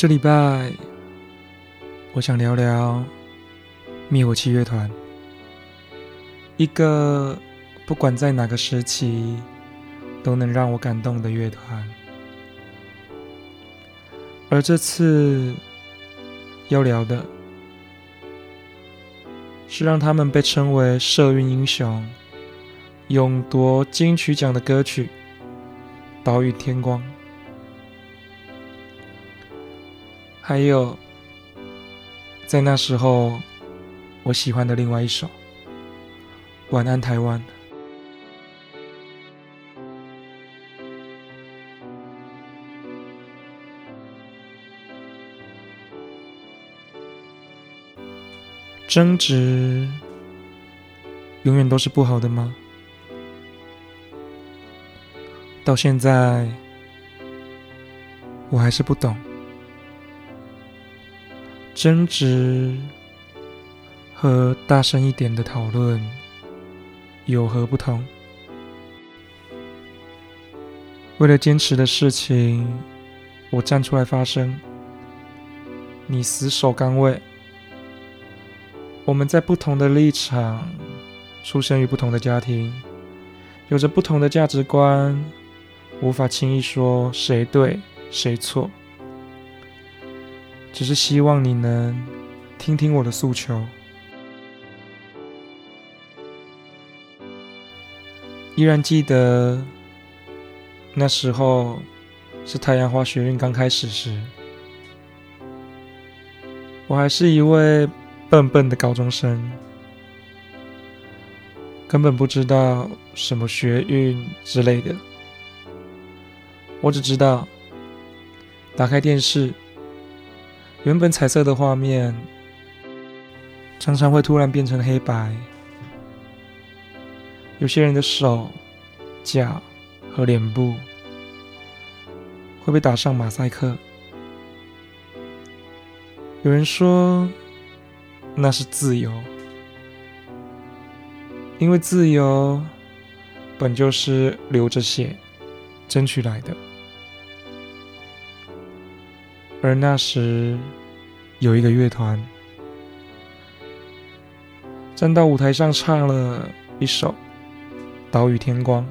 这礼拜，我想聊聊灭火器乐团，一个不管在哪个时期都能让我感动的乐团。而这次要聊的，是让他们被称为社运英雄、勇夺金曲奖的歌曲《岛屿天光》。还有，在那时候，我喜欢的另外一首《晚安台湾》。争执永远都是不好的吗？到现在，我还是不懂。争执和大声一点的讨论有何不同？为了坚持的事情，我站出来发声。你死守岗位。我们在不同的立场，出生于不同的家庭，有着不同的价值观，无法轻易说谁对谁错。只是希望你能听听我的诉求。依然记得那时候是太阳花学运刚开始时，我还是一位笨笨的高中生，根本不知道什么学运之类的。我只知道打开电视。原本彩色的画面，常常会突然变成黑白。有些人的手、脚和脸部会被打上马赛克。有人说那是自由，因为自由本就是流着血争取来的。而那时，有一个乐团站到舞台上，唱了一首《岛屿天光》，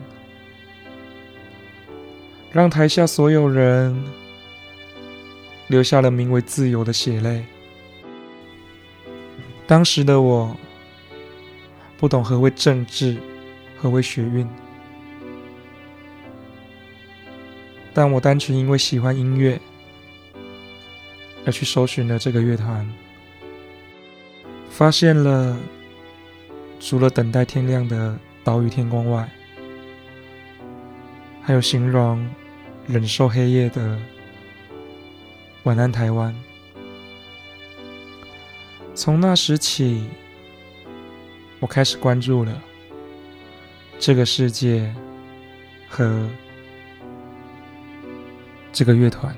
让台下所有人流下了名为自由的血泪。当时的我，不懂何为政治，何为学运，但我单纯因为喜欢音乐。而去搜寻了这个乐团，发现了除了等待天亮的岛屿天光外，还有形容忍受黑夜的晚安台湾。从那时起，我开始关注了这个世界和这个乐团。